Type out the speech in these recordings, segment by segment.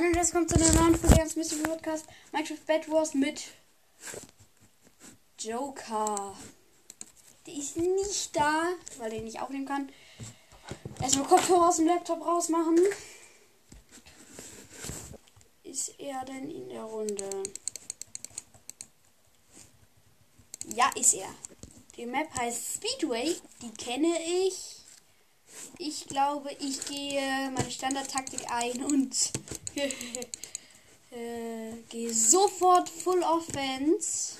Hallo und herzlich willkommen zu einer neuen Folge des Mystery Podcast Minecraft Bad Wars mit Joker. Der ist nicht da, weil er nicht aufnehmen kann. Erstmal Kopfhörer aus dem Laptop rausmachen. Ist er denn in der Runde? Ja, ist er. Die Map heißt Speedway. Die kenne ich. Ich glaube, ich gehe meine Standardtaktik ein und äh, gehe sofort Full Offense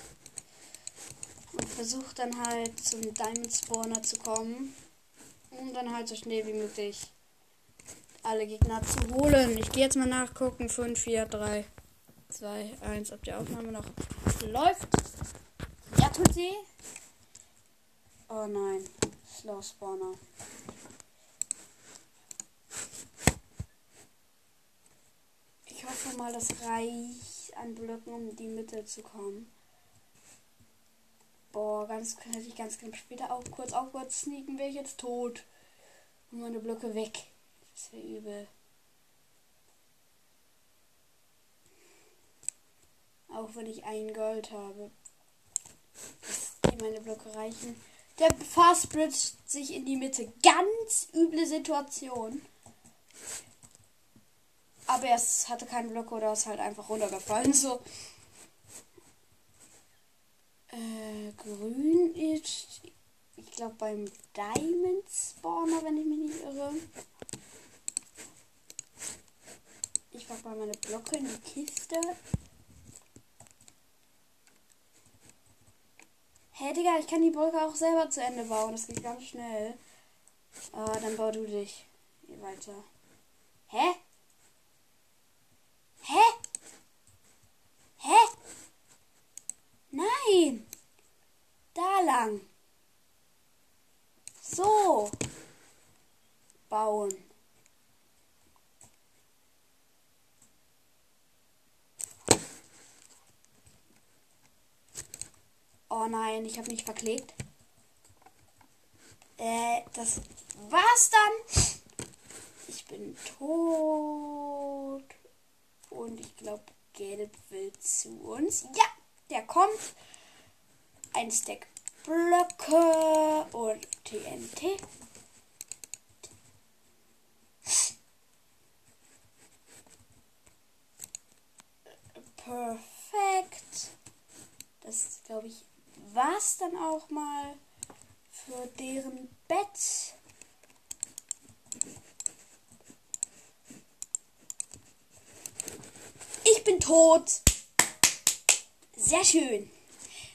und versuche dann halt zum Diamond Spawner zu kommen, um dann halt so schnell wie möglich alle Gegner zu holen. Ich gehe jetzt mal nachgucken. 5, 4, 3, 2, 1, ob die Aufnahme noch läuft. Ja, tut sie. Oh nein, Slow Spawner. Hoffe mal, das reicht an Blöcken, um die Mitte zu kommen. Boah, ganz hätte ich ganz knapp später auch kurz aufwärts sneaken, wäre ich jetzt tot. Und meine Blöcke weg. Das wäre übel. Auch wenn ich ein Gold habe. Die meine Blöcke reichen. Der Fast Bridge sich in die Mitte. Ganz üble Situation. Aber es hatte keinen Block oder ist halt einfach runtergefallen. So. Äh, grün ist, ich glaube, beim Diamond Spawner, wenn ich mich nicht irre. Ich pack mal meine Blöcke in die Kiste. Hä, hey, Digga, ich kann die Brücke auch selber zu Ende bauen. Das geht ganz schnell. Ah, dann bau du dich weiter. Hä? Hä? Hä? Nein! Da lang. So. Bauen. Oh nein, ich habe mich verklickt. Äh, das war's dann. Ich bin tot. Und ich glaube, Gelb will zu uns. Ja, der kommt. Ein Stack Blöcke und TNT. Perfekt. Das glaube ich war's dann auch mal für deren Bett. Ich bin tot. Sehr schön.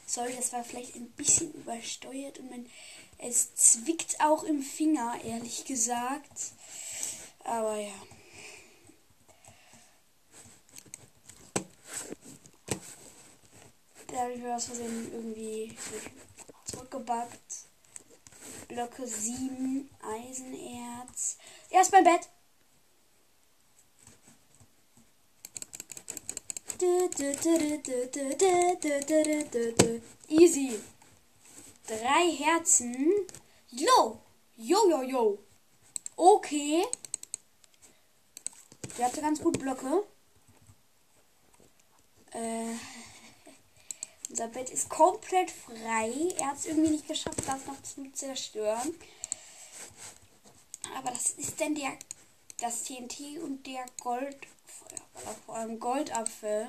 Sorry, das war vielleicht ein bisschen übersteuert und man, es zwickt auch im Finger, ehrlich gesagt. Aber ja. Da habe ich mir aus Versehen irgendwie zurückgebackt. Blöcke 7, Eisenerz. Erst mein Bett. Easy. Drei Herzen. Yo. Yo, yo, yo. Okay. Der hatte ganz gut Blöcke. Äh, unser Bett ist komplett frei. Er hat es irgendwie nicht geschafft, das noch zu zerstören. Aber das ist denn der das TNT und der Gold Feuerball, vor allem Goldapfel.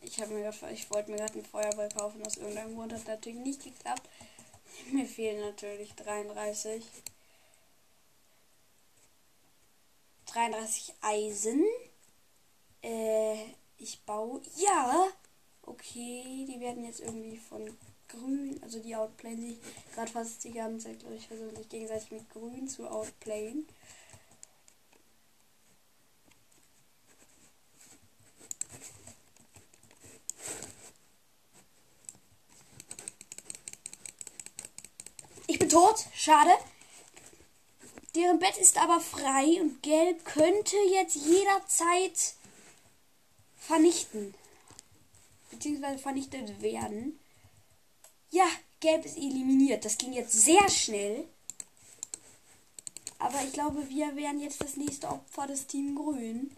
Ich mir ich wollte mir gerade einen Feuerball kaufen, aus irgendeinem Grund hat natürlich nicht geklappt. Mir fehlen natürlich 33. 33 Eisen. Äh, ich baue. Ja! Okay, die werden jetzt irgendwie von grün, also die outplayen sich gerade fast die ganze Zeit, glaube ich, versuchen sich gegenseitig mit grün zu outplayen. Ich bin tot. Schade. Deren Bett ist aber frei und Gelb könnte jetzt jederzeit vernichten. Beziehungsweise vernichtet werden. Ja, Gelb ist eliminiert. Das ging jetzt sehr schnell. Aber ich glaube, wir wären jetzt das nächste Opfer des Team Grün.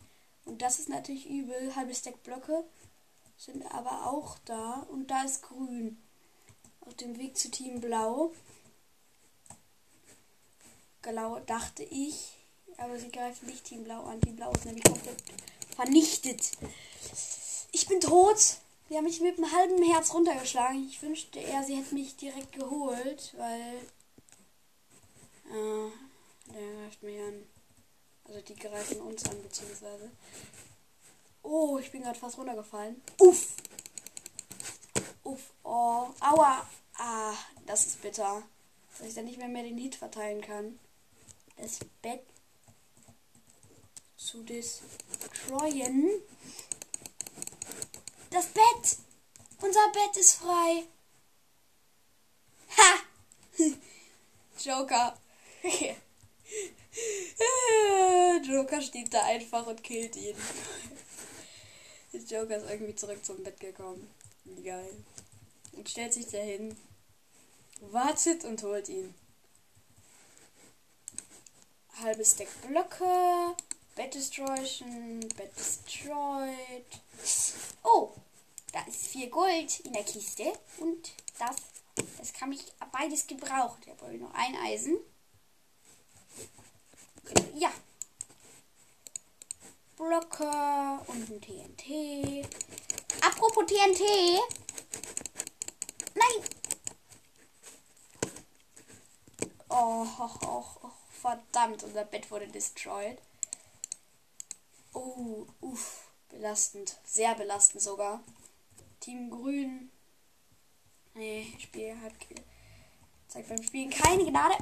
Und das ist natürlich übel. Halbe Stack Blöcke sind aber auch da. Und da ist grün. Auf dem Weg zu Team Blau. Genau, dachte ich. Aber sie greifen nicht Team Blau an. Team Blau ist nämlich komplett vernichtet. Ich bin tot. Sie haben mich mit einem halben Herz runtergeschlagen. Ich wünschte eher, sie hätten mich direkt geholt, weil. Äh, der greift mich an. Also die greifen uns an, beziehungsweise. Oh, ich bin gerade fast runtergefallen. Uff. Uff. Oh. Aua. Ah, das ist bitter. Dass ich dann nicht mehr, mehr den Hit verteilen kann. Das Bett zu destroyen. Das Bett! Unser Bett ist frei. Ha! Joker. Joker steht da einfach und killt ihn. Joker ist irgendwie zurück zum Bett gekommen. Wie geil. Und stellt sich dahin, wartet und holt ihn. Halbes Deck Blöcke. Bett Destroytion. Bett Destroyed. Oh, da ist viel Gold in der Kiste. Und das, das kann ich beides gebrauchen. Da brauche ich noch ein Eisen. Ja. Blöcke und ein TNT. Apropos TNT. Nein. Oh, oh, oh, oh, verdammt, unser Bett wurde destroyed. Oh, uff, belastend. Sehr belastend sogar. Team Grün. Nee, Spiel hat zeigt beim Spielen keine Gnade.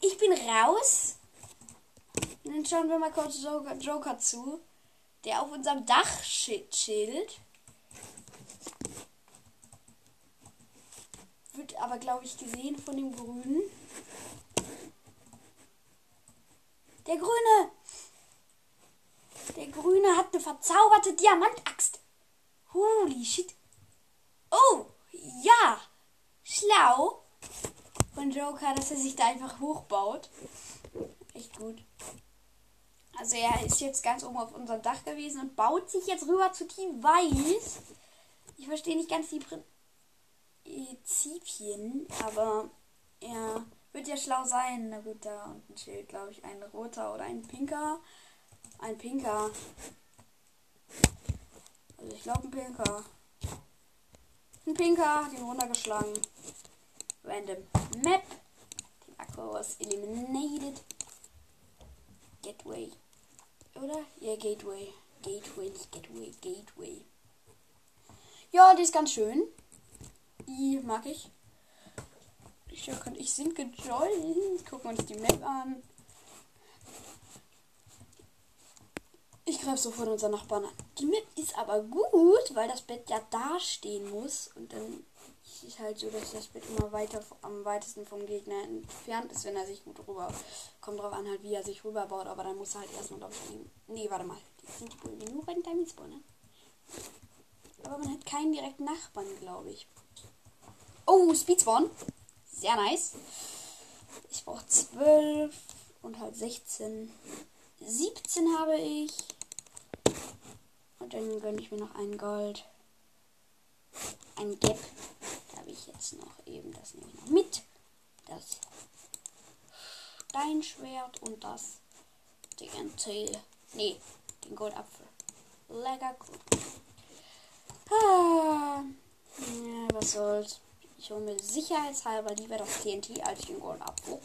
Ich bin raus. Dann schauen wir mal kurz Joker, Joker zu, der auf unserem Dach chillt. Wird aber, glaube ich, gesehen von dem Grünen. Der Grüne! Der Grüne hat eine verzauberte Diamantaxt. Holy shit. Oh, ja. Schlau von Joker, dass er sich da einfach hochbaut. Echt gut. Also er ist jetzt ganz oben auf unserem Dach gewesen und baut sich jetzt rüber zu Team Weiß. Ich verstehe nicht ganz die Prinzipien, aber er wird ja schlau sein. Na gut, da unten steht, glaube ich, ein roter oder ein pinker. Ein pinker. Also ich glaube ein pinker. Ein pinker, den runtergeschlagen. Random Map. Die Akku was eliminated. Gateway. Oder? Ja, Gateway. Gateway, nicht Gateway, Gateway. Ja, die ist ganz schön. Die mag ich. Ich, ich sind gejoint. Gucken wir uns die Map an. Ich greife sofort unseren Nachbarn an. Die Map ist aber gut, weil das Bett ja da stehen muss. Und dann ist es halt so, dass das Bett immer weiter am weitesten vom Gegner entfernt ist, wenn er sich gut rüber. Kommt drauf an, halt, wie er sich rüberbaut. Aber dann muss er halt erstmal, glaube ich, Nee, warte mal. Die sind die Bullen nur bei den Diamond Spawnen. Aber man hat keinen direkten Nachbarn, glaube ich. Oh, Speedspawn. Sehr nice. Ich brauche 12 und halt 16. 17 habe ich. Und dann gönne ich mir noch ein Gold. Ein Gap. Da habe ich jetzt noch eben, das nehme ich noch mit. Das Steinschwert und das TNT. Nee, den Goldapfel. Lecker gut. Ah, ja, was soll's. Ich hole mir sicherheitshalber lieber das TNT als den Gold Apple.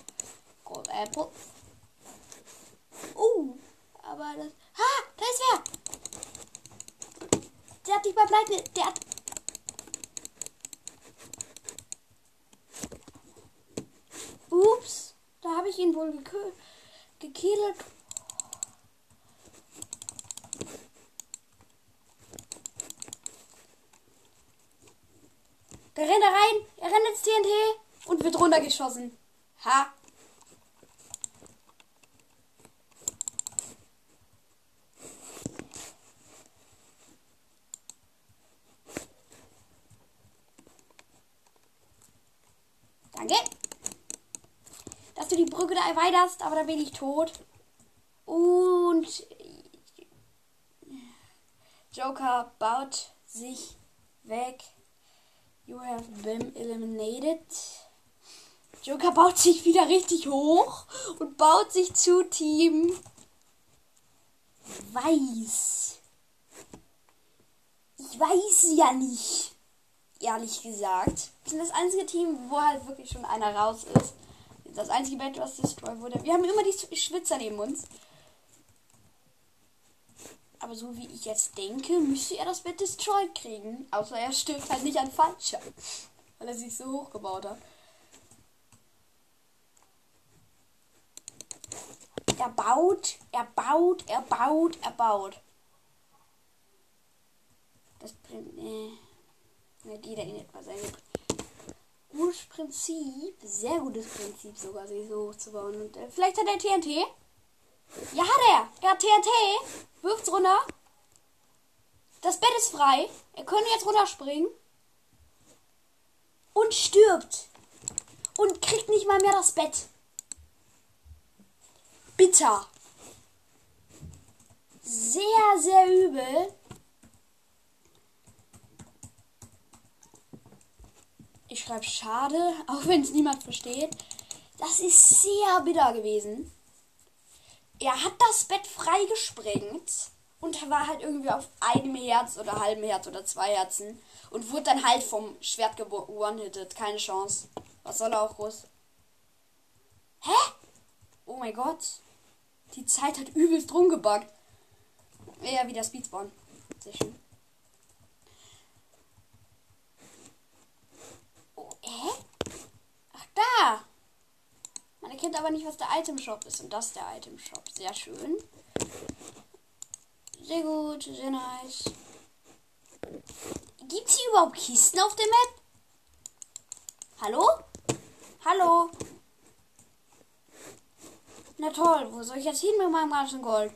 Gold Apple. Oh, aber das. Ha, da ist wer! Der hat dich bei Pleite. Der hat. Ups, da habe ich ihn wohl gekillt. Der rennt da rein, er rennt ins TNT und wird runtergeschossen. Ha. Danke. Dass du die Brücke da erweiterst, aber da bin ich tot. Und Joker baut sich weg. You have been eliminated. Joker baut sich wieder richtig hoch und baut sich zu Team Weiß. Ich weiß ja nicht. Ehrlich gesagt. Wir sind das einzige Team, wo halt wirklich schon einer raus ist. Das einzige Bett, was destroyed wurde. Wir haben immer die Schwitzer neben uns. Aber so wie ich jetzt denke, müsste er das Bett destroyed kriegen. Außer er stirbt halt nicht an Falscher. Weil er sich so hochgebaut hat. Er baut, er baut, er baut, er baut. Das bringt. Nee. Nicht jeder in etwas eingebracht. Gutes Prinzip. Sehr gutes Prinzip sogar, sich so hochzubauen. Und äh, vielleicht hat er TNT. Ja, hat er. Er hat TNT. Wirft's runter. Das Bett ist frei. Er könnte jetzt runterspringen. Und stirbt. Und kriegt nicht mal mehr das Bett. Bitter. Sehr, sehr übel. Ich schreibe schade, auch wenn es niemand versteht. Das ist sehr bitter gewesen. Er hat das Bett freigesprengt und war halt irgendwie auf einem Herz oder halbem Herz oder zwei Herzen und wurde dann halt vom Schwert one-hitted. Keine Chance. Was soll er auch groß? Hä? Oh mein Gott. Die Zeit hat übelst rumgebuggt. Ja, wieder Speedspawn. Sehr schön. Oh, hä? Ach, da. Man erkennt aber nicht, was der Item Shop ist. Und das ist der Item Shop. Sehr schön. Sehr gut, sehr nice. Gibt es hier überhaupt Kisten auf der Map? Hallo? Hallo? Na toll, wo soll ich jetzt hin mit meinem ganzen Gold?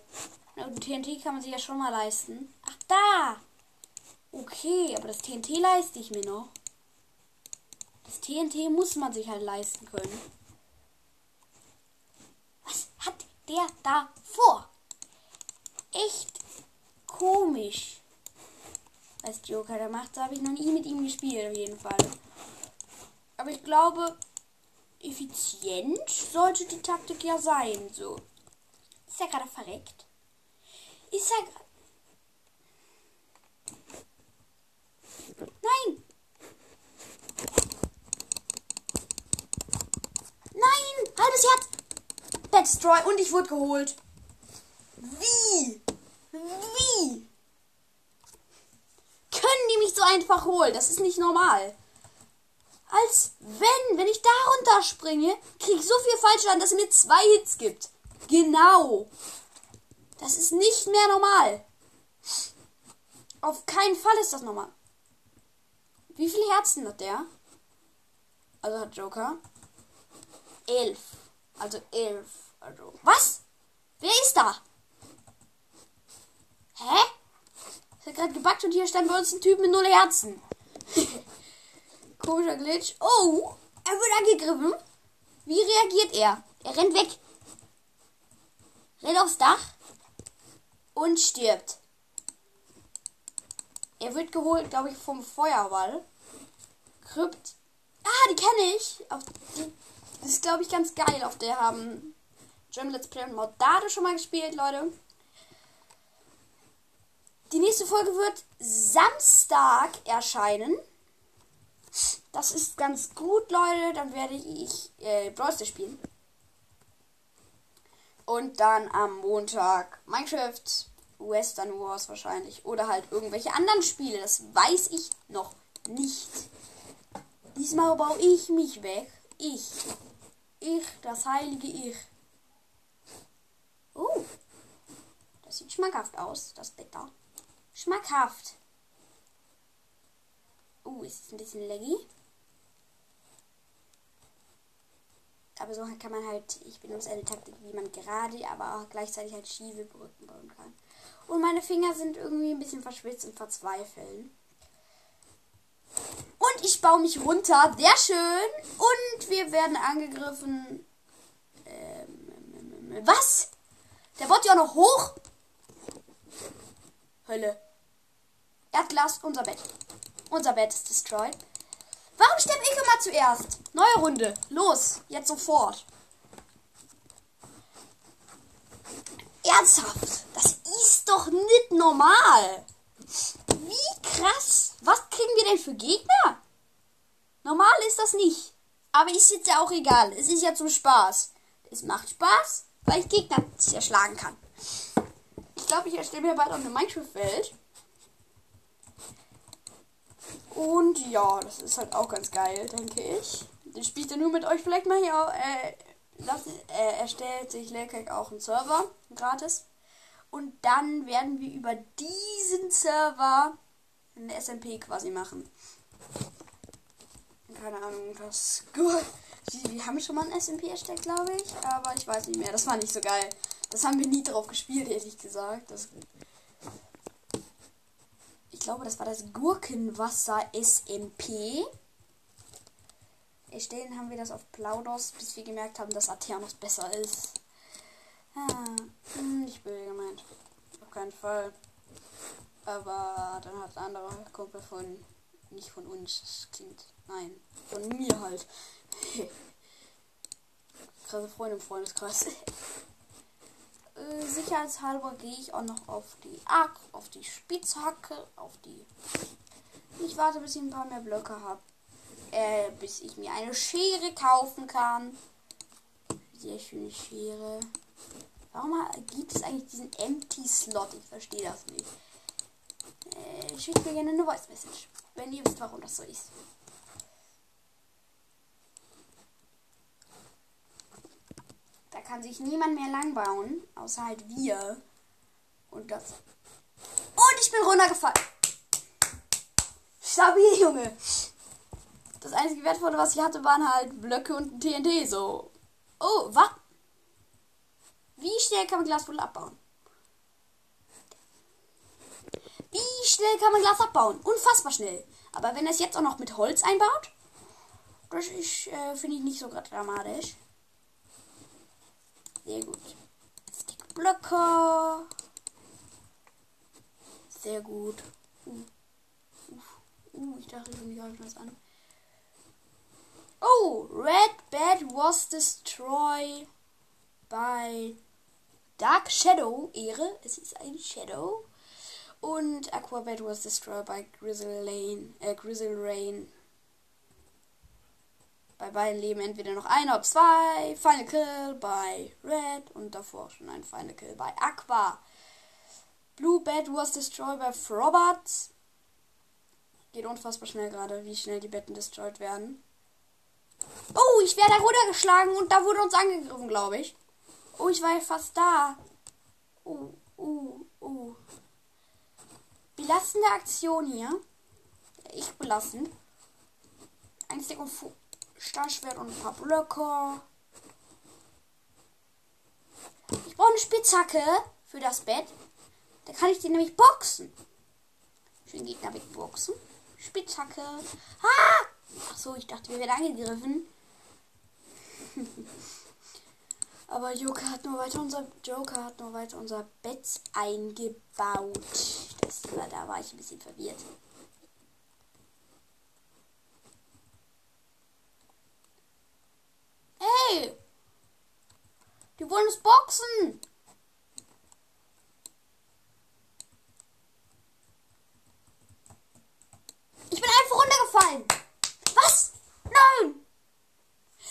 Na, TNT kann man sich ja schon mal leisten. Ach, da! Okay, aber das TNT leiste ich mir noch. Das TNT muss man sich halt leisten können. Was hat der da vor? Echt komisch. Was Joker da macht, so habe ich noch nie mit ihm gespielt, auf jeden Fall. Aber ich glaube, effizient sollte die Taktik ja sein. So. Ist er gerade verreckt? Ist er gerade. Nein! Nein! Halbes Herz! Destroy und ich wurde geholt. Wie? Wie? Können die mich so einfach holen? Das ist nicht normal als wenn, wenn ich da runterspringe, kriege ich so viel Fallschaden, dass es mir zwei Hits gibt. Genau. Das ist nicht mehr normal. Auf keinen Fall ist das normal. Wie viele Herzen hat der? Also hat Joker. Elf. Also elf. Also. Was? Wer ist da? Hä? Ich habe gerade gebackt und hier stand bei uns ein Typ mit null Herzen. Komischer Glitch. Oh, er wird angegriffen. Wie reagiert er? Er rennt weg. Rennt aufs Dach und stirbt. Er wird geholt, glaube ich, vom Feuerball. Krypt. Ah, die kenne ich. Auf die, das ist, glaube ich, ganz geil. Auf der haben German Let's Play und Modado schon mal gespielt, Leute. Die nächste Folge wird Samstag erscheinen. Das ist ganz gut, Leute. Dann werde ich äh, Brawl spielen. Und dann am Montag Minecraft, Western Wars wahrscheinlich. Oder halt irgendwelche anderen Spiele. Das weiß ich noch nicht. Diesmal baue ich mich weg. Ich. Ich, das heilige Ich. Oh. Das sieht schmackhaft aus, das Bett da. Schmackhaft. Uh, ist ein bisschen laggy. Aber so kann man halt, ich benutze eine Taktik, wie man gerade, aber auch gleichzeitig halt schiefe Brücken bauen kann. Und meine Finger sind irgendwie ein bisschen verschwitzt und verzweifeln. Ich baue mich runter. Sehr schön. Und wir werden angegriffen. Ähm, was? Der baut ja auch noch hoch. Hölle. Erdglas, unser Bett. Unser Bett ist destroyed. Warum sterbe ich immer zuerst? Neue Runde. Los, jetzt sofort. Ernsthaft? Das ist doch nicht normal. Wie krass. Was kriegen wir denn für Gegner? Normal ist das nicht. Aber ist jetzt ja auch egal. Es ist ja zum Spaß. Es macht Spaß, weil ich Gegner zerschlagen kann. Ich glaube, ich erstelle mir bald auch eine Minecraft-Welt. Und ja, das ist halt auch ganz geil, denke ich. Den spielt er nur mit euch vielleicht mal hier. Äh, das, äh, erstellt sich Laycake auch einen Server, gratis. Und dann werden wir über diesen Server eine SMP quasi machen. Keine Ahnung, das gut. Wir haben schon mal ein SMP erstellt, glaube ich. Aber ich weiß nicht mehr. Das war nicht so geil. Das haben wir nie drauf gespielt, ehrlich gesagt. Das ich glaube, das war das Gurkenwasser SMP. Erstellen haben wir das auf Plaudos, bis wir gemerkt haben, dass Aternos besser ist. Ah, nicht böse gemeint. Auf keinen Fall. Aber dann hat ein anderer Kumpel von, nicht von uns, das klingt, nein, von mir halt. Krasse Freunde im Freundeskreis. Äh, sicherheitshalber gehe ich auch noch auf die Axt, auf die Spitzhacke, auf die. Ich warte, bis ich ein paar mehr Blöcke habe. Äh, bis ich mir eine Schere kaufen kann. Sehr schöne Schere. Warum gibt es eigentlich diesen Empty Slot? Ich verstehe das nicht. Äh, schickt mir gerne eine Voice Message, wenn ihr wisst, warum das so ist. Kann sich niemand mehr langbauen, außer halt wir. Und das. Und ich bin runtergefallen. Stabil, Junge. Das einzige Wertvolle, was ich hatte, waren halt Blöcke und ein TNT. So. Oh, was? Wie schnell kann man Glasbüttel abbauen? Wie schnell kann man Glas abbauen? Unfassbar schnell. Aber wenn er es jetzt auch noch mit Holz einbaut, das äh, finde ich nicht so dramatisch. Sehr gut. Blöcke. Sehr gut. Uh. Uh, uh ich dachte, ich greifen das an. Oh, Red Bed was destroyed by Dark Shadow. Ehre, es ist ein Shadow. Und Aquabed was destroyed by Grizzle Lane, äh, Grizzle Rain. Bei beiden leben entweder noch einer oder zwei. Final Kill bei Red und davor schon ein Final Kill bei Aqua. Blue Bed was destroyed by Frobert. Geht unfassbar schnell gerade, wie schnell die Betten destroyed werden. Oh, ich werde runtergeschlagen und da wurde uns angegriffen, glaube ich. Oh, ich war ja fast da. Oh, oh, oh. Belastende Aktion hier. Ich belastend. Ein Stick und Stahlschwert und ein paar Blöcke. Ich brauche eine Spitzhacke für das Bett. Da kann ich den nämlich boxen. Schön Gegner wegboxen. Spitzhacke. Ah! Ach so, ich dachte, wir werden angegriffen. Aber Joker hat nur weiter unser Joker hat nur weiter unser Bett eingebaut. Das, da war ich ein bisschen verwirrt. Hey! Die wollen uns boxen! Ich bin einfach runtergefallen! Was? Nein!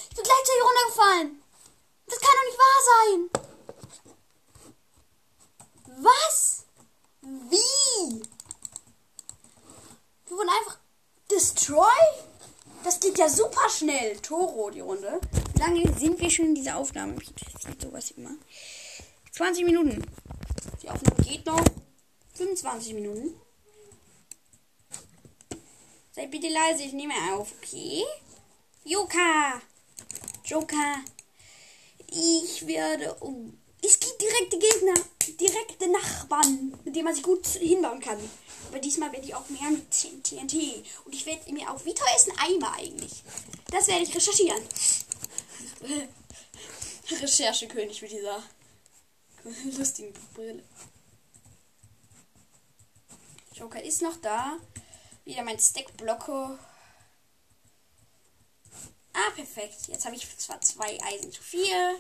Ich bin gleichzeitig runtergefallen! Das kann doch nicht wahr sein! Was? Wie? Wir wurden einfach destroy? Das geht ja super schnell. Toro, die Runde lange sind wir schon in dieser Aufnahme? Ich sieht sowas immer. 20 Minuten. Die Aufnahme geht noch 25 Minuten. Seid bitte leise, ich nehme auf, okay? Joka! Joker! Ich werde. Oh, es gibt direkte Gegner, direkte Nachbarn, mit denen man sich gut hinbauen kann. Aber diesmal werde ich auch mehr mit TNT. Und ich werde mir auch. Wie teuer ist ein Eimer eigentlich? Das werde ich recherchieren. Recherchekönig mit dieser Lustige Brille. Joker ist noch da. Wieder mein Stack-Blocke. Ah, perfekt. Jetzt habe ich zwar zwei Eisen zu viel,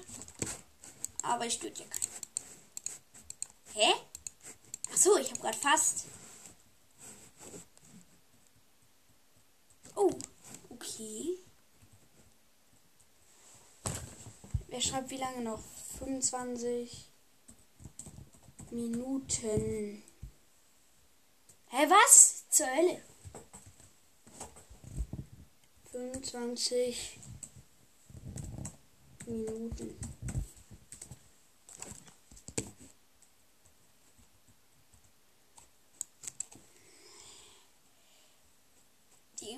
aber ich stört ja keinen. Hä? Achso, ich habe gerade fast. Oh, okay. Wer schreibt wie lange noch? 25 Minuten. Hä, was? Zur Hölle. 25 Minuten.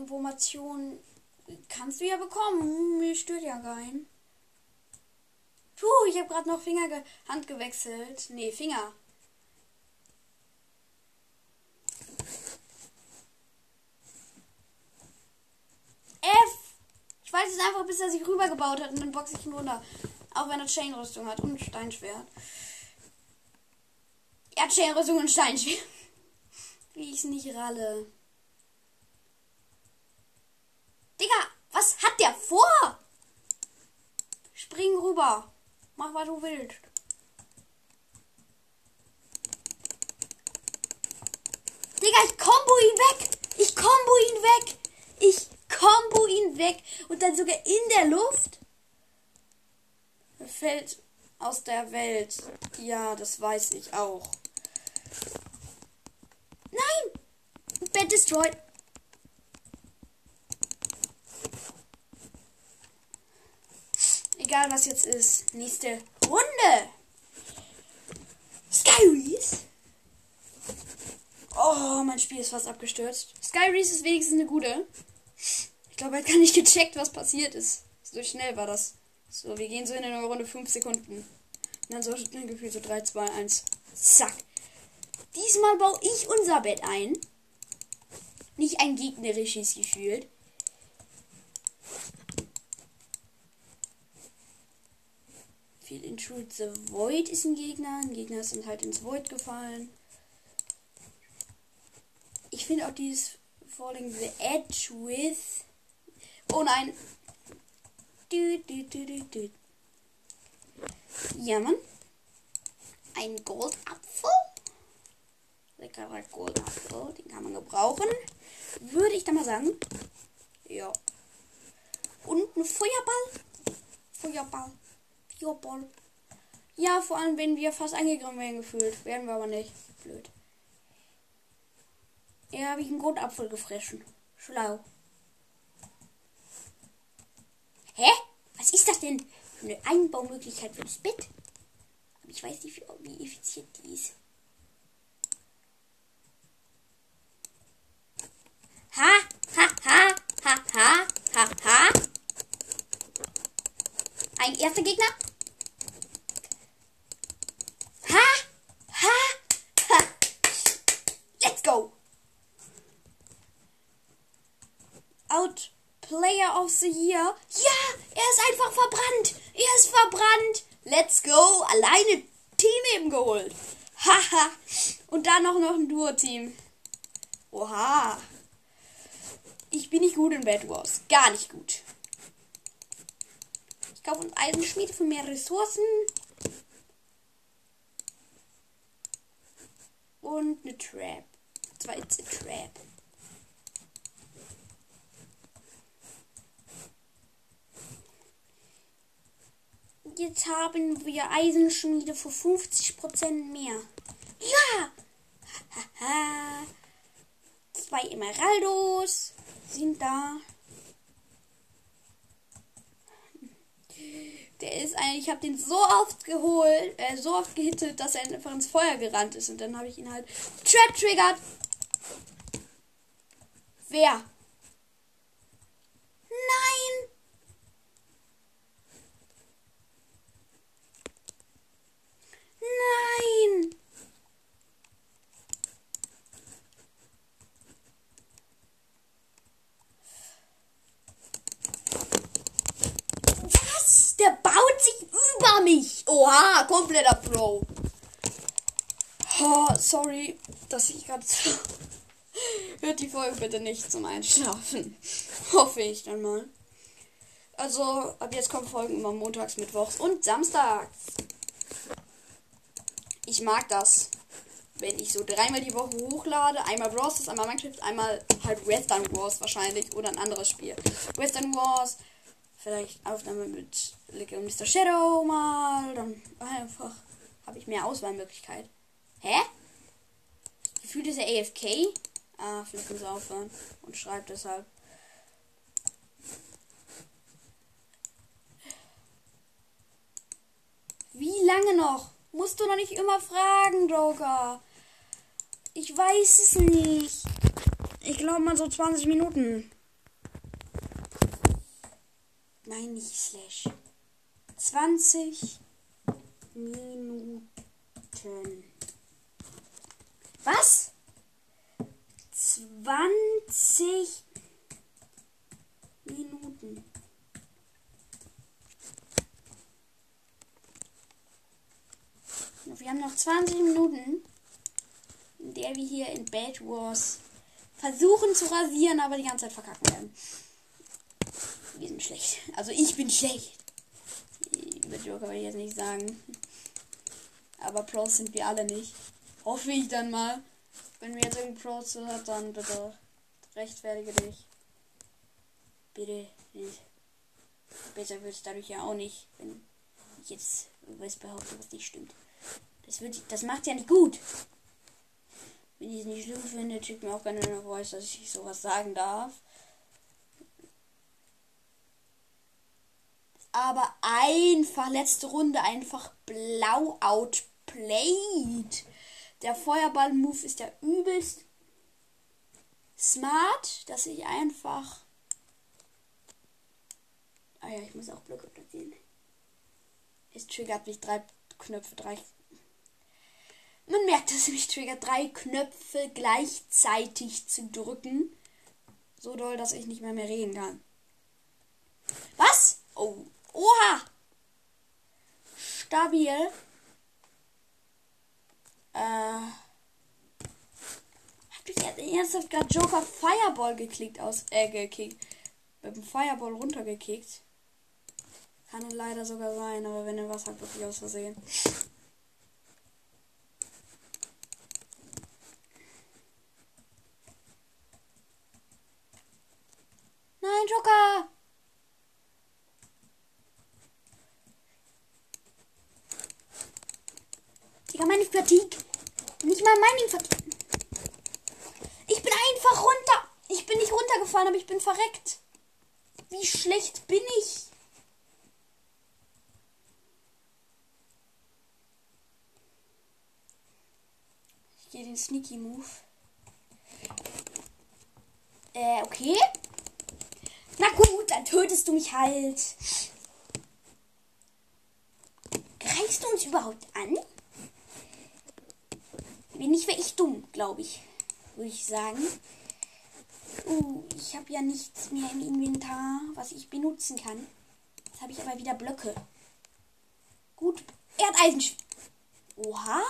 Die Information kannst du ja bekommen. Mir stört ja kein. Puh, ich habe gerade noch Finger ge Hand gewechselt. Nee, Finger. F! Ich weiß es einfach, bis er sich rübergebaut hat und dann boxe ich ihn runter. Auch wenn er Chain-Rüstung hat und Steinschwert. Er hat Chain-Rüstung und Steinschwert. Wie ich es nicht ralle. Digga, was hat der vor? Spring rüber. Mach, was du willst. Digga, ich kombo ihn weg. Ich kombo ihn weg. Ich kombo ihn weg. Und dann sogar in der Luft. Er fällt aus der Welt. Ja, das weiß ich auch. Nein! Bed destroyed. Egal was jetzt ist. Nächste Runde. Skyreese. Oh, mein Spiel ist fast abgestürzt. Skyreese ist wenigstens eine gute. Ich glaube, er hat gar nicht gecheckt, was passiert ist. So schnell war das. So, wir gehen so in eine Runde 5 Sekunden. Und dann so ein Gefühl so 3, 2, 1. Zack. Diesmal baue ich unser Bett ein. Nicht ein gegnerisches gefühlt. Viel Intrude the Void ist ein Gegner. Ein Gegner sind halt ins Void gefallen. Ich finde auch dieses Falling the Edge with. Oh nein. Du, du, du. Ja, Mann. Ein Goldapfel. Leckerer Goldapfel. Den kann man gebrauchen. Würde ich da mal sagen. Ja. Und ein Feuerball. Feuerball. Feuerball. Ja, vor allem, wenn wir fast angegriffen werden gefühlt. Werden wir aber nicht. Blöd. Ja, habe ich einen Goldapfel gefressen. Schlau. Hä? Was ist das denn für eine Einbaumöglichkeit für das Bett? Aber ich weiß nicht, wie effizient die ist. Ha, ha, ha, ha, ha, ha, ha. Ein erster Gegner. Ha, ha, ha. Let's go. Out Player of the Year. Ja, er ist einfach verbrannt. Er ist verbrannt. Let's go. Alleine Team eben geholt. Haha. Und dann noch, noch ein Duo-Team. Oha. Ich bin nicht gut in Bad Wars. Gar nicht gut. Ich kaufe uns Eisenschmiede für mehr Ressourcen. Und eine Trap. Zwei Trap. Jetzt haben wir Eisenschmiede für 50% mehr. Ja! Haha. Zwei Emeraldos sind da. Der ist eigentlich, ich habe den so oft geholt, äh, so oft gehittet, dass er einfach ins Feuer gerannt ist. Und dann habe ich ihn halt Trap triggert. Wer? Nein! Nein! Was? Der baut sich über mich. Oha, kompletter Pro. Oh, sorry, dass ich gerade. Hört die Folge bitte nicht zum Einschlafen. Hoffe ich dann mal. Also, ab jetzt kommen Folgen immer montags, mittwochs und samstags. Ich mag das. Wenn ich so dreimal die Woche hochlade, einmal Bros, einmal Minecraft, einmal halt Western Wars wahrscheinlich oder ein anderes Spiel. Western Wars, vielleicht Aufnahme mit Little Mr. Shadow mal, dann einfach habe ich mehr Auswahlmöglichkeit. Hä? Gefühlt ist er AFK? Ah, vielleicht muss er aufhören und schreibt deshalb. Wie lange noch? Musst du noch nicht immer fragen, Joker. Ich weiß es nicht. Ich glaube mal so 20 Minuten. Nein, nicht Slash. 20 Minuten. Was? 20 Minuten. Wir haben noch 20 Minuten, in der wir hier in Bad Wars versuchen zu rasieren, aber die ganze Zeit verkacken werden. Wir sind schlecht. Also ich bin schlecht. Über Joker will ich jetzt nicht sagen. Aber Pros sind wir alle nicht. Hoffe ich dann mal. Wenn wir jetzt irgendeinen Pros hat, dann bitte rechtfertige dich. Bitte nicht. Besser wird es dadurch ja auch nicht, wenn ich jetzt was behaupte, was nicht stimmt. Das, das macht ja nicht gut. Wenn ich es nicht schlimm finde, schickt mir auch gerne eine Voice, dass ich sowas sagen darf. Aber einfach, letzte Runde, einfach blau outplayed. Der Feuerball-Move ist ja übelst smart, dass ich einfach. Ah ja, ich muss auch Blöcke platzieren. Es triggert mich drei Knöpfe, drei. Man merkt, dass es mich triggert, drei Knöpfe gleichzeitig zu drücken. So doll, dass ich nicht mehr mehr reden kann. Was? Oh. Oha! Stabil. Äh. Hab ich ernsthaft gerade Joker Fireball geklickt aus. Äh, gekickt. Mit dem Fireball runtergekickt. Kann leider sogar sein, aber wenn er was hat, wirklich aus Versehen. Nein, Joker! Digga, meine Fatigue. Nicht mal Mining Fatigue. Ich bin einfach runter. Ich bin nicht runtergefallen, aber ich bin verreckt. Wie schlecht bin ich? Ich gehe den Sneaky Move. Äh, okay. Na gut, dann tötest du mich halt. Greifst du uns überhaupt an? Bin ich wäre ich dumm, glaube ich. Würde ich sagen. Uh, ich habe ja nichts mehr im Inventar, was ich benutzen kann. Jetzt habe ich aber wieder Blöcke. Gut. Er hat Eisen. Oha.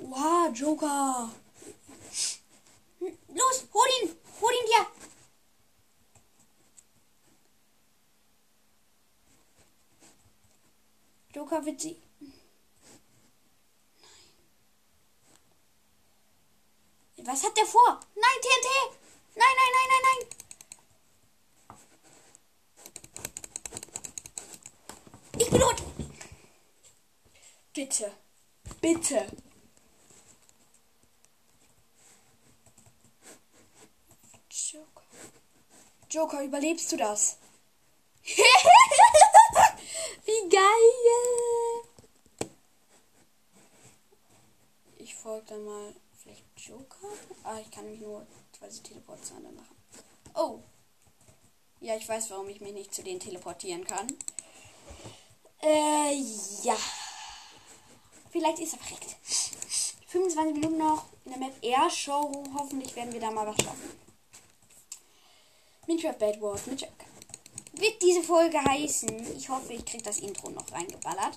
Oha, Joker. Los, hol ihn. Hol ihn dir. Joker wird sie. Was hat der vor? Nein, TNT! Nein, nein, nein, nein, nein! Ich bin tot! Bitte. Bitte. Joker. Joker, überlebst du das? Wie geil! Ich folge dann mal Joker? Ah, ich kann mich nur quasi Teleportation dann machen. Oh. Ja, ich weiß, warum ich mich nicht zu denen teleportieren kann. Äh, ja. Vielleicht ist er verreckt. 25 Minuten noch in der Map Air Show. Hoffentlich werden wir da mal was schaffen. Minecraft Bad Wars mit Joker. wird diese Folge heißen. Ich hoffe, ich kriege das Intro noch reingeballert.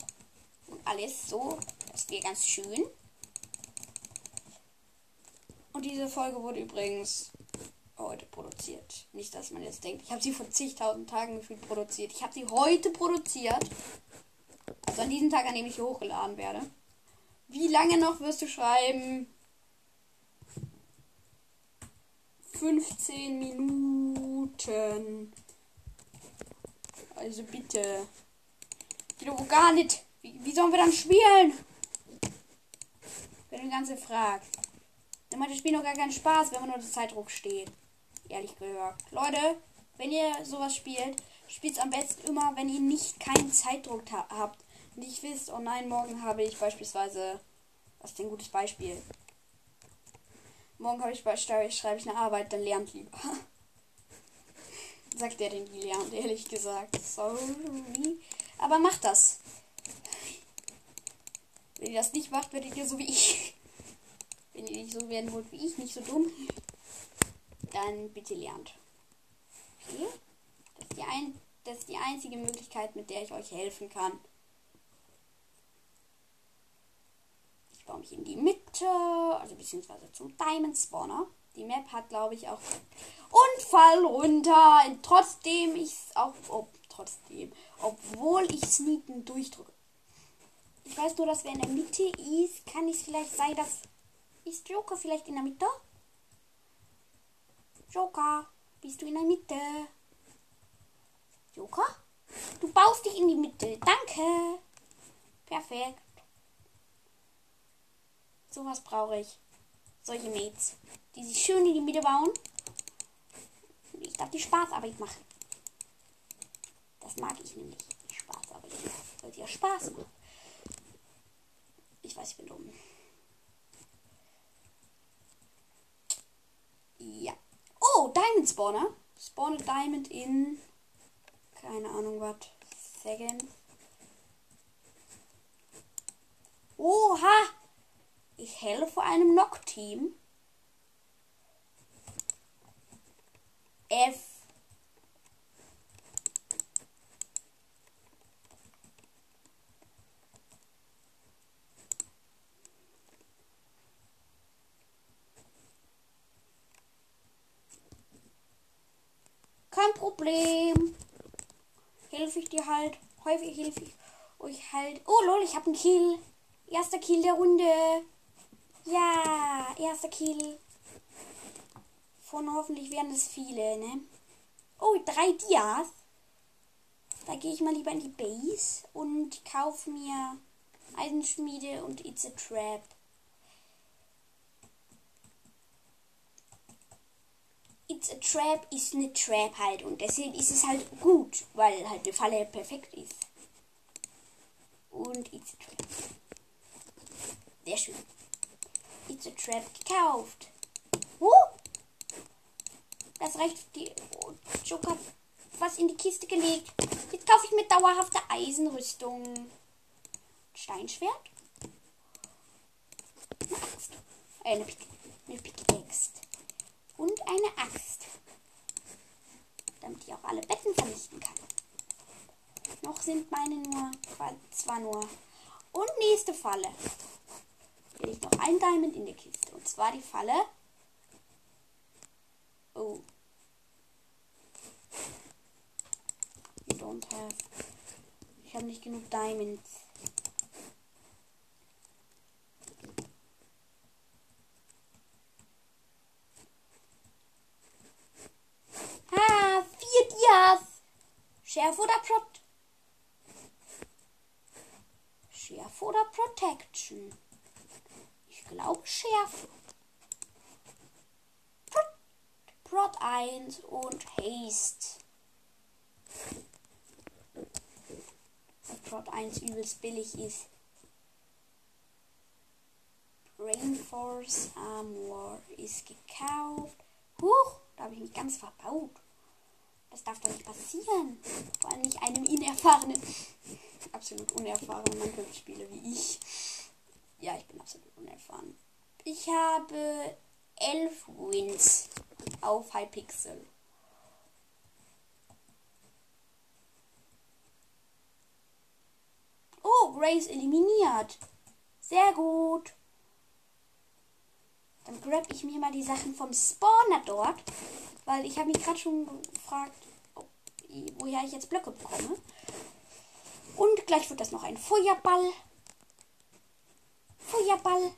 Und alles so. Das wäre ganz schön. Diese Folge wurde übrigens heute produziert. Nicht, dass man jetzt denkt, ich habe sie vor zigtausend Tagen gefühlt produziert. Ich habe sie heute produziert. Also an diesem Tag, an dem ich hochgeladen werde. Wie lange noch wirst du schreiben? 15 Minuten. Also bitte. Wieder wo gar nicht. Wie, wie sollen wir dann spielen? Wenn du ganze fragst. Dann macht das Spiel noch gar keinen Spaß, wenn man unter Zeitdruck steht. Ehrlich gesagt. Leute, wenn ihr sowas spielt, spielt es am besten immer, wenn ihr nicht keinen Zeitdruck ha habt. Nicht wisst, oh nein, morgen habe ich beispielsweise. Was ist denn ein gutes Beispiel? Morgen habe ich beispielsweise, schreibe ich eine Arbeit, dann lernt lieber. Sagt der den die lernt, ehrlich gesagt. Sorry. Aber macht das. Wenn ihr das nicht macht, werdet ihr so wie ich. Wenn ihr nicht so werden wollt wie ich, nicht so dumm, dann bitte lernt. Okay? Das ist die, ein das ist die einzige Möglichkeit, mit der ich euch helfen kann. Ich baue mich in die Mitte, also beziehungsweise zum Diamond Spawner. Die Map hat, glaube ich, auch. Und fall runter. Trotzdem ich es auch. Oh, trotzdem. Obwohl ich Sneaken durchdrücke. Ich weiß nur, dass wer in der Mitte ist, kann es vielleicht sein, dass. Ist Joker vielleicht in der Mitte? Joker, bist du in der Mitte? Joker? Du baust dich in die Mitte. Danke. Perfekt. Sowas brauche ich. Solche Mates, die sich schön in die Mitte bauen. Ich darf die Spaßarbeit machen. Das mag ich nämlich. Die Spaßarbeit. Sie ja Spaß macht. Ich weiß, ich bin dumm. Ja. Oh, Diamond Spawner. Spawne Diamond in. Keine Ahnung was. Second. Oha! Ich helfe einem Knock-Team. F. Kein Problem. Helfe ich dir halt. Häufig helfe ich euch halt. Oh lol, ich habe einen Kill. Erster Kill der Runde. Ja, erster Kill. Von hoffentlich werden es viele, ne? Oh, drei Dias. Da gehe ich mal lieber in die Base und kaufe mir Eisenschmiede und It's a Trap. It's a Trap ist eine Trap halt und deswegen ist es halt gut, weil halt die Falle perfekt ist. Und It's a Trap. Sehr schön. It's a Trap gekauft. Uh! Das reicht die Joker was in die Kiste gelegt. Jetzt kaufe ich mir dauerhafte Eisenrüstung. Steinschwert. Eine Axt. Eine Pickaxe. Und eine Axt. Damit ich auch alle Betten vernichten kann. Noch sind meine nur, zwar nur. Und nächste Falle. Hier liegt noch ein Diamond in der Kiste. Und zwar die Falle. Oh. You don't have. Ich habe nicht genug Diamonds. Ah, vier Dias. Schärfe oder Prot. Schärfe oder Protection? Ich glaube Schärfe. Prot 1 und Haste. Prot 1 übelst billig ist. Rainforce Armor ist gekauft. Huch, da habe ich mich ganz verbaut. Das darf doch nicht passieren. Vor allem nicht einem unerfahrenen, absolut unerfahren. Man hört Spiele wie ich. Ja, ich bin absolut unerfahren. Ich habe elf Wins auf Hypixel. Oh, Grace eliminiert. Sehr gut. Dann grab ich mir mal die Sachen vom Spawner dort. Weil ich habe mich gerade schon gefragt, ob, woher ich jetzt Blöcke bekomme. Und gleich wird das noch ein Feuerball. Feuerball.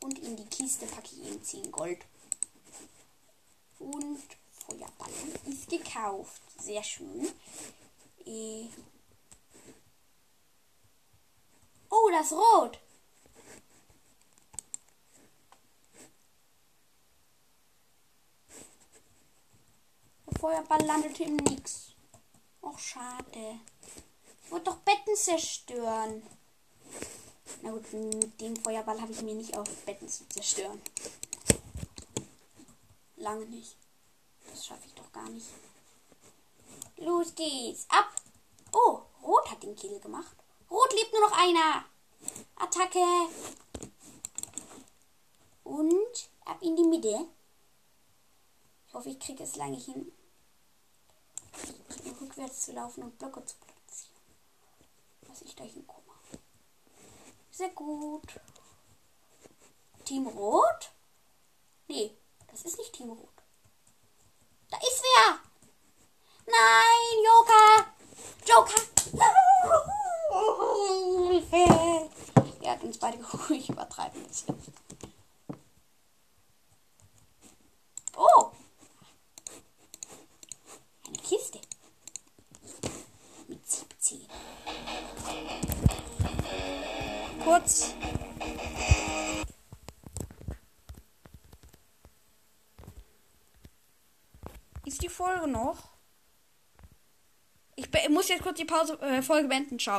Und in die Kiste packe ich ihm 10 Gold. Und Feuerball ist gekauft. Sehr schön. Äh oh, das Rot. Der Feuerball landete im Nix. Och, schade. Ich wollte doch Betten zerstören. Na gut, mit dem Feuerball habe ich mir nicht auf Betten zu zerstören. Lange nicht. Das schaffe ich doch gar nicht. Los geht's. Ab. Oh, Rot hat den Kill gemacht. Rot lebt nur noch einer. Attacke. Und ab in die Mitte. Ich hoffe, ich kriege es lange hin, rückwärts zu laufen und Blöcke zu platzieren. Dass ich da hinkomme. Sehr gut. Team Rot? Nee, das ist nicht Team Rot. Da ist wer! Nein, Joker! Joker! er hat uns beide ruhig übertreiben müssen. Kurz. Ist die Folge noch? Ich muss jetzt kurz die Pause, äh, Folge beenden. Ciao.